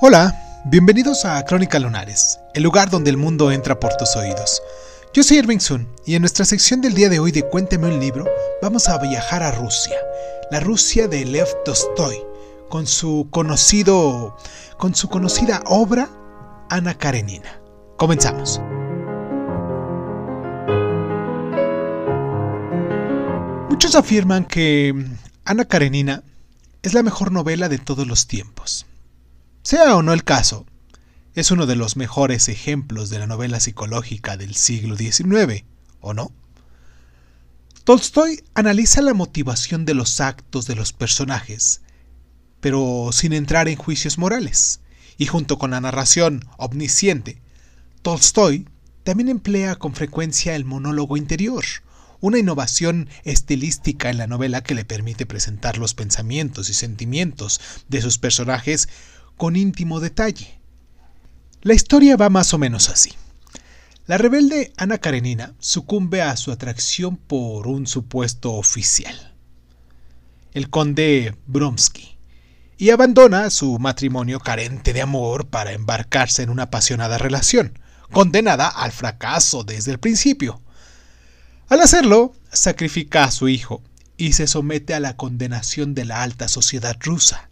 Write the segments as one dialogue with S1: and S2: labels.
S1: Hola, bienvenidos a Crónica Lunares, el lugar donde el mundo entra por tus oídos. Yo soy Irving Sun y en nuestra sección del día de hoy de Cuénteme un libro vamos a viajar a Rusia, la Rusia de Lev Tolstoy, con su conocido con su conocida obra Ana Karenina. Comenzamos. Muchos afirman que Ana Karenina es la mejor novela de todos los tiempos. Sea o no el caso, es uno de los mejores ejemplos de la novela psicológica del siglo XIX, ¿o no? Tolstoy analiza la motivación de los actos de los personajes, pero sin entrar en juicios morales, y junto con la narración omnisciente, Tolstoy también emplea con frecuencia el monólogo interior, una innovación estilística en la novela que le permite presentar los pensamientos y sentimientos de sus personajes con íntimo detalle. La historia va más o menos así. La rebelde Ana Karenina sucumbe a su atracción por un supuesto oficial, el conde Bromsky, y abandona su matrimonio carente de amor para embarcarse en una apasionada relación, condenada al fracaso desde el principio. Al hacerlo, sacrifica a su hijo y se somete a la condenación de la alta sociedad rusa.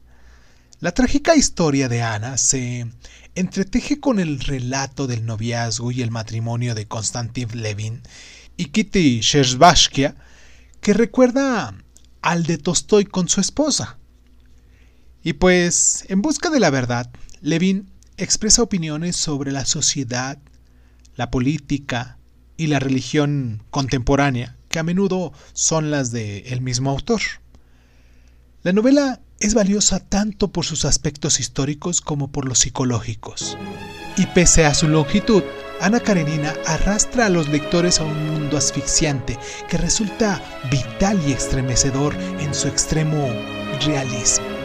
S1: La trágica historia de Ana se entreteje con el relato del noviazgo y el matrimonio de Konstantin Levin y Kitty Sherbashkia, que recuerda al de Tolstoy con su esposa. Y pues, en busca de la verdad, Levin expresa opiniones sobre la sociedad, la política, y la religión contemporánea, que a menudo son las del el mismo autor. La novela es valiosa tanto por sus aspectos históricos como por los psicológicos. Y pese a su longitud, Ana Karenina arrastra a los lectores a un mundo asfixiante que resulta vital y estremecedor en su extremo realismo.